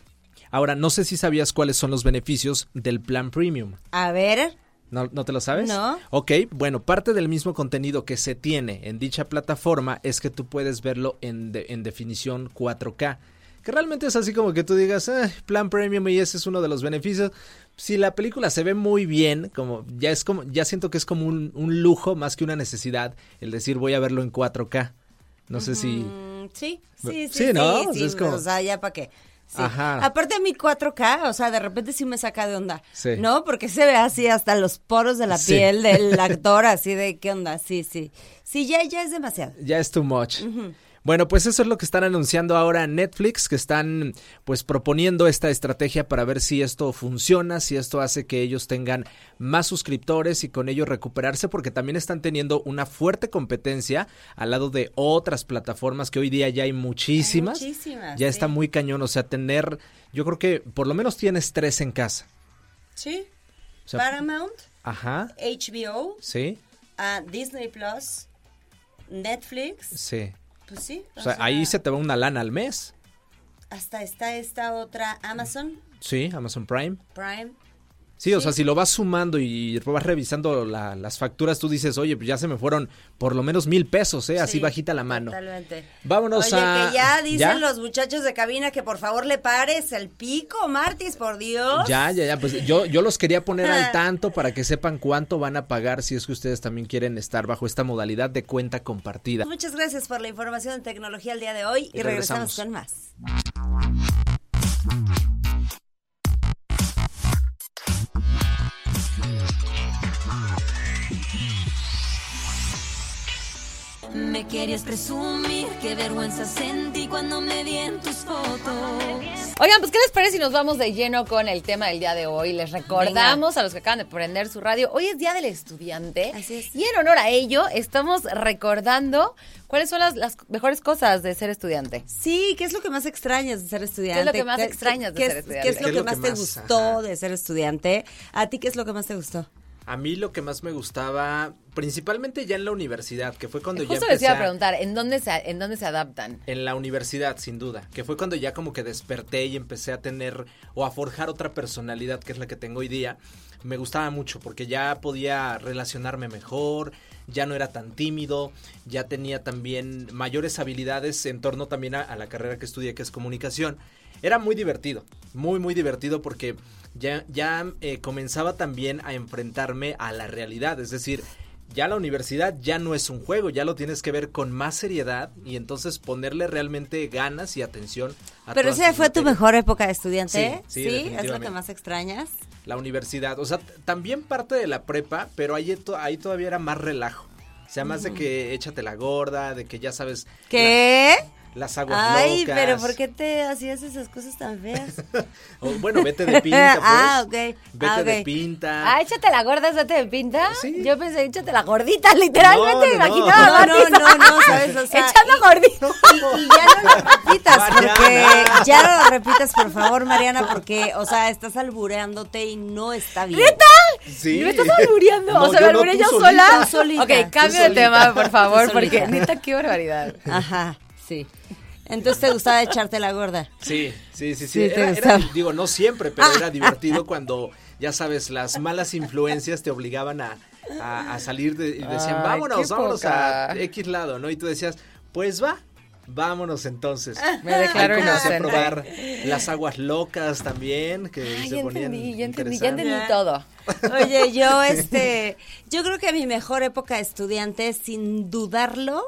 Ahora, no sé si sabías cuáles son los beneficios del plan premium. A ver, ¿No, ¿No te lo sabes? No. Ok, bueno, parte del mismo contenido que se tiene en dicha plataforma es que tú puedes verlo en, de- en definición 4K. Que realmente es así como que tú digas, "Ah, plan premium y ese es uno de los beneficios. Si la película se ve muy bien, como ya es como, ya siento que es como un, un lujo más que una necesidad el decir voy a verlo en 4K. No sé si. Mm, sí, sí, sí. Sí, ¿no? sí, O sea, es como- O sea, ya para qué. Sí. Ajá. Aparte de mi 4K, o sea, de repente sí me saca de onda. Sí. ¿No? Porque se ve así hasta los poros de la Sí. piel del <laughs> actor, así de qué onda. Sí, sí. Sí, ya, ya es demasiado. Ya es too much. Bueno, pues eso es lo que están anunciando ahora Netflix, que están pues proponiendo esta estrategia para ver si esto funciona, si esto hace que ellos tengan más suscriptores y con ello recuperarse, porque también están teniendo una fuerte competencia al lado de otras plataformas que hoy día ya hay muchísimas. Hay muchísimas, ya sí. está muy cañón, o sea, tener, yo creo que por lo menos tienes tres en casa. Sí. O sea, Paramount, Ajá, HBO, sí, ah, Disney Plus, Netflix. sí. Pues sí. O sea, ahí se te va una lana al mes. Hasta está esta otra Amazon Sí, Amazon Prime. Prime. Sí, o sea, si lo vas sumando y vas revisando la- las facturas, tú dices, oye, pues ya se me fueron por lo menos mil pesos, ¿eh? Así Sí, bajita la mano. Totalmente. Vámonos Oye, a... que ya dicen ¿Ya? los muchachos de cabina que por favor le pares el pico, Martis, por Dios. Ya, ya, ya, pues yo, yo los quería poner al <laughs> tanto para que sepan cuánto van a pagar si es que ustedes también quieren estar bajo esta modalidad de cuenta compartida. Muchas gracias por la información de tecnología el día de hoy y, Y regresamos. regresamos. con más. Me querías presumir, qué vergüenza sentí cuando me vi en tus fotos. Oigan, pues, ¿qué les parece si nos vamos de lleno con el tema del día de hoy? Les recordamos a los que acaban de prender su radio, hoy es Día del Estudiante. Así es. Y en honor a ello, estamos recordando cuáles son las, las mejores cosas de ser estudiante. Sí, ¿qué es lo que más extrañas de ser estudiante? ¿Qué es lo que más extrañas de ser es- estudiante? ¿Qué es lo ¿Qué es que lo más que te gustó Ajá. de ser estudiante? ¿A ti qué es lo que más te gustó? A mí lo que más me gustaba, principalmente ya en la universidad, que fue cuando ya Justo les empecé iba a a- preguntar, ¿en dónde se, en dónde se adaptan? En la universidad, sin duda, que fue cuando ya como que desperté y empecé a tener o a forjar otra personalidad que es la que tengo hoy día. Me gustaba mucho porque ya podía relacionarme mejor, ya no era tan tímido, ya tenía también mayores habilidades en torno también a, a la carrera que estudié que es comunicación. Era muy divertido, muy muy divertido porque ya, ya eh, comenzaba también a enfrentarme a la realidad, es decir, ya la universidad ya no es un juego, ya lo tienes que ver con más seriedad y entonces ponerle realmente ganas y atención a Pero esa fue tu materias. mejor época de estudiante. Sí, sí, es lo que más extrañas. La universidad, o sea, también parte de la prepa, pero ahí, to- ahí todavía era más relajo. O sea, más de que échate la gorda, de que ya sabes ¿Qué? la- las aguas Ay, locas. pero ¿por qué te hacías esas cosas tan feas? <laughs> O, bueno, vete de pinta, <laughs> pues. Ah, ok. Vete Ah, de ok. pinta. Ah, échate la gorda, échate de pinta. Sí. Yo pensé, échate la gordita, <laughs> literalmente. No, no, me no. imaginaba No, no, no, no, ¿sabes? O sea, Echando y- gordita. Y, y ya no lo repitas, Mariana. porque ya no lo repitas, por favor, Mariana, porque, o sea, estás albureándote y no está bien. Sí. ¿Me estás albureando? No, o sea, yo me no, alburé tú yo solita. sola. Solita. Ok, cambio de tema, por favor, porque neta, qué barbaridad. Ajá, sí. Entonces te gustaba echarte la gorda. Sí, sí, sí, sí. Sí, Era- era- digo, no siempre, pero era divertido cuando, ya sabes, las malas influencias te obligaban a, a- a salir de, y decían, Ay, vámonos, vámonos poca. a X lado, ¿no? Y tú decías, pues va, vámonos entonces. Me declaro Ahí comencé a probar las aguas locas también, que Ay, se ya ponían entendí, ya entendí, ya entendí todo. Oye, yo, este, yo creo que mi mejor época de estudiante, sin dudarlo,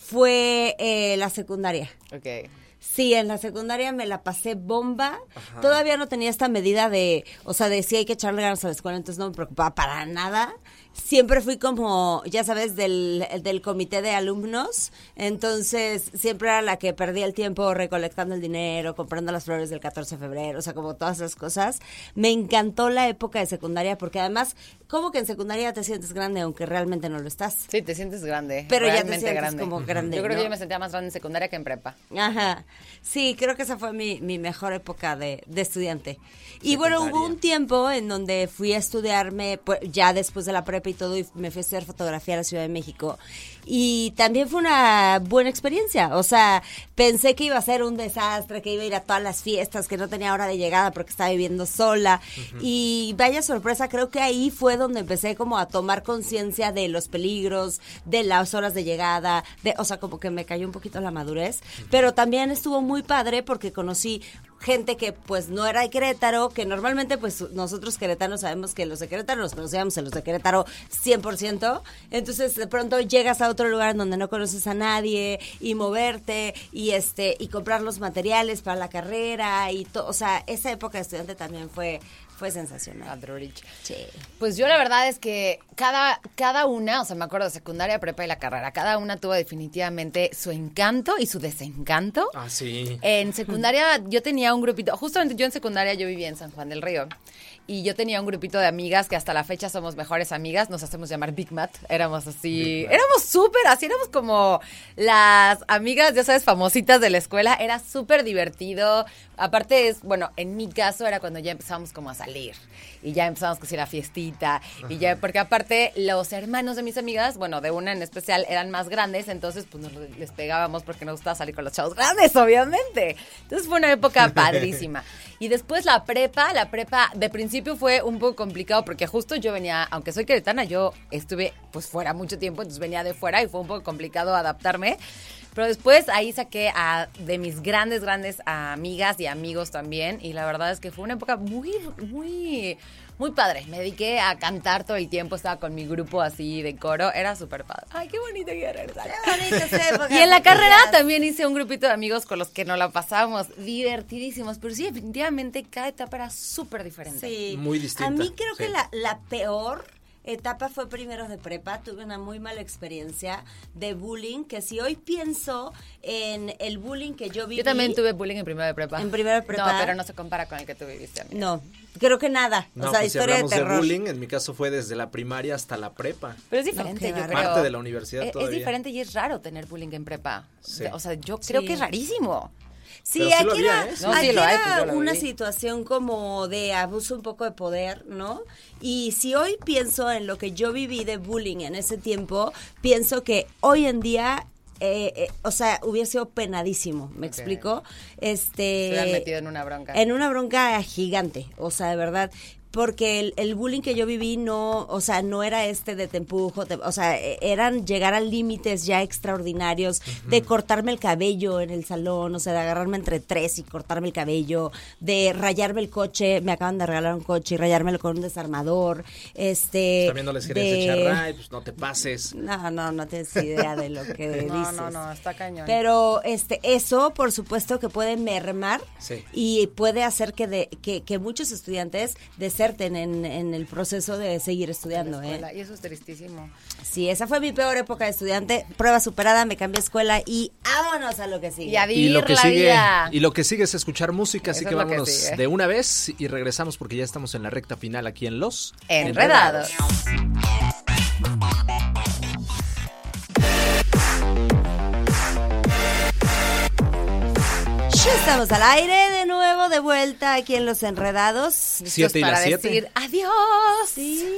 fue eh, la secundaria. Ok. Sí, en la secundaria me la pasé bomba. Todavía no tenía esta medida de, o sea, de si hay que echarle ganas a la escuela, entonces no me preocupaba para nada. Siempre fui como, ya sabes, del, del comité de alumnos, entonces siempre era la que perdía el tiempo recolectando el dinero, comprando las flores del 14 de febrero, o sea, como todas esas cosas. Me encantó la época de secundaria porque además, como que en secundaria te sientes grande aunque realmente no lo estás. Sí, te sientes grande. Pero ya te sientes grande. como grande, Yo creo ¿no? que yo me sentía más grande en secundaria que en prepa. Ajá. Sí, creo que esa fue mi, mi mejor época de, de estudiante. Y bueno, hubo un tiempo en donde fui a estudiarme, pues, ya después de la prepa y todo, y me fui a estudiar fotografía a la Ciudad de México. Y también fue una buena experiencia. O sea, pensé que iba a ser un desastre, que iba a ir a todas las fiestas, que no tenía hora de llegada porque estaba viviendo sola. Y vaya sorpresa, creo que ahí fue donde empecé como a tomar conciencia de los peligros, de las horas de llegada, de, o sea, como que me cayó un poquito la madurez. Pero también estuvo muy padre porque conocí gente que pues no era de Querétaro, que normalmente pues nosotros queretanos sabemos que los de Querétaro los conocíamos en los de Querétaro 100%, entonces de pronto llegas a otro lugar donde no conoces a nadie y moverte y este y comprar los materiales para la carrera y todo, o sea, esa época de estudiante también fue fue sensacional. Andrew Rich. Sí. Pues yo la verdad es que cada, cada una, o sea, me acuerdo de secundaria, prepa y la carrera, cada una tuvo definitivamente su encanto y su desencanto. Ah, sí. En secundaria yo tenía un grupito, justamente yo en secundaria yo vivía en San Juan del Río y yo tenía un grupito de amigas que hasta la fecha somos mejores amigas, nos hacemos llamar Big Mat, éramos así, éramos súper así, éramos como las amigas, ya sabes, famositas de la escuela, era súper divertido, aparte es, bueno, en mi caso era cuando ya empezamos como a salir y ya empezamos a hacer la fiestita y ya, porque aparte los hermanos de mis amigas, bueno, de una en especial eran más grandes, entonces pues nos les pegábamos porque nos gustaba salir con los chavos grandes, obviamente. Entonces fue una época <laughs> padrísima. Y después la prepa, la prepa de principio fue un poco complicado porque justo yo venía, aunque soy queretana, yo estuve pues fuera mucho tiempo, entonces venía de fuera y fue un poco complicado adaptarme. Pero después ahí saqué a de mis grandes, grandes amigas y amigos también. Y la verdad es que fue una época muy, muy, muy padre. Me dediqué a cantar todo el tiempo, estaba con mi grupo así de coro. Era súper padre. Ay, qué bonito que era regresar. <laughs> Y en la carrera también hice un grupito de amigos con los que nos la pasábamos divertidísimos. Pero sí, definitivamente cada etapa era súper diferente. Sí. Muy distinta, A mí creo sí. que la, la peor etapa fue primero de prepa. Tuve una muy mala experiencia de bullying, que si hoy pienso en el bullying que yo viví... Yo también tuve bullying en primero de prepa. En primero de prepa. No, pero no se compara con el que tú viviste, amiga. No, creo que nada. No, o sea, pues si historia de hablamos de, terror. bullying, en mi caso fue desde la primaria hasta la prepa. Pero es diferente, qué yo creo. Parte de la universidad Es- Es todavía. diferente y es raro tener bullying en prepa. Sí. O sea, yo creo Sí. que es rarísimo. Sí, Pero sí aquí había, era, ¿eh? Sí. No, sí aquí hay, era pues yo lo una situación como de abuso un poco de poder, ¿no? Y si hoy pienso en lo que yo viví de bullying en ese tiempo, pienso que hoy en día, eh, eh, o sea, hubiera sido penadísimo, ¿me explico? Este, Se han metido en una bronca. en una bronca gigante, o sea, de verdad. Porque el, el bullying que yo viví no, o sea, no era este de te empujo, te- o sea, eran llegar a límites ya extraordinarios de cortarme el cabello en el salón, o sea, de agarrarme entre tres y cortarme el cabello, de rayarme el coche, me acaban de regalar un coche y rayármelo con un desarmador, este... También no les querías de- echar ray, pues no te pases. No, no, no tienes idea de lo que <laughs> No, dices. no, no, está cañón. Pero este, eso, por supuesto, que puede mermar Sí. y puede hacer que, de, que, que muchos estudiantes deserten en, en el proceso de seguir estudiando. La escuela, ¿eh? Y eso es tristísimo. Sí, esa fue mi peor época de estudiante. Prueba superada, me cambié de escuela y vámonos a lo que sigue. Y a Y vivir lo que la sigue vida. y lo que sigue es escuchar música, así Eso que que vámonos sigue. de una vez y regresamos porque ya estamos en la recta final aquí en Los Enredados. Ya estamos al aire de vuelta aquí en Los Enredados. Siete y para las siete. decir adiós. Sí,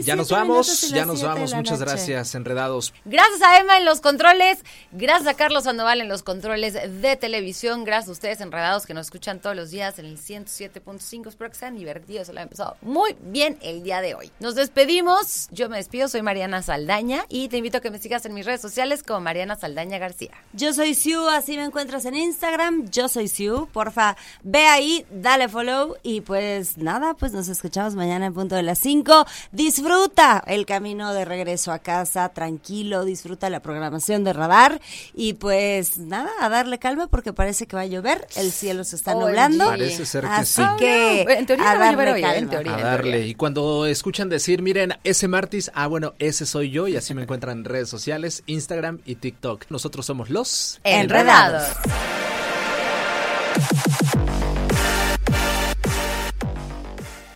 Ya nos vamos, ya nos vamos. Muchas noche. gracias, Enredados. Gracias a Emma en los controles, gracias a Carlos Sandoval en los controles de televisión, gracias a ustedes enredados que nos escuchan todos los días en el 107.5. Espero que sean divertidos, se lo han empezado muy bien el día de hoy. Nos despedimos, yo me despido, soy Mariana Saldaña y te invito a que me sigas en mis redes sociales como Mariana Saldaña García. Yo soy Siu, así me encuentras en Instagram. Yo soy Siu. Porfa, ve ahí, dale follow y pues nada, pues nos escuchamos mañana en punto de las 5. Disfruta el camino de regreso a casa, tranquilo, disfruta la programación de radar y pues nada, a darle calma porque parece que va a llover, el cielo se está Oye. nublando. Parece ser que Así sí. que En teoría a no va a llover darle hoy, ¿eh? En calma. teoría. A darle. Y cuando escuchan decir, miren, ese martes, ah, bueno, ese soy yo y así me encuentran en redes sociales, Instagram y TikTok. Nosotros somos los... Enredados. Enredados.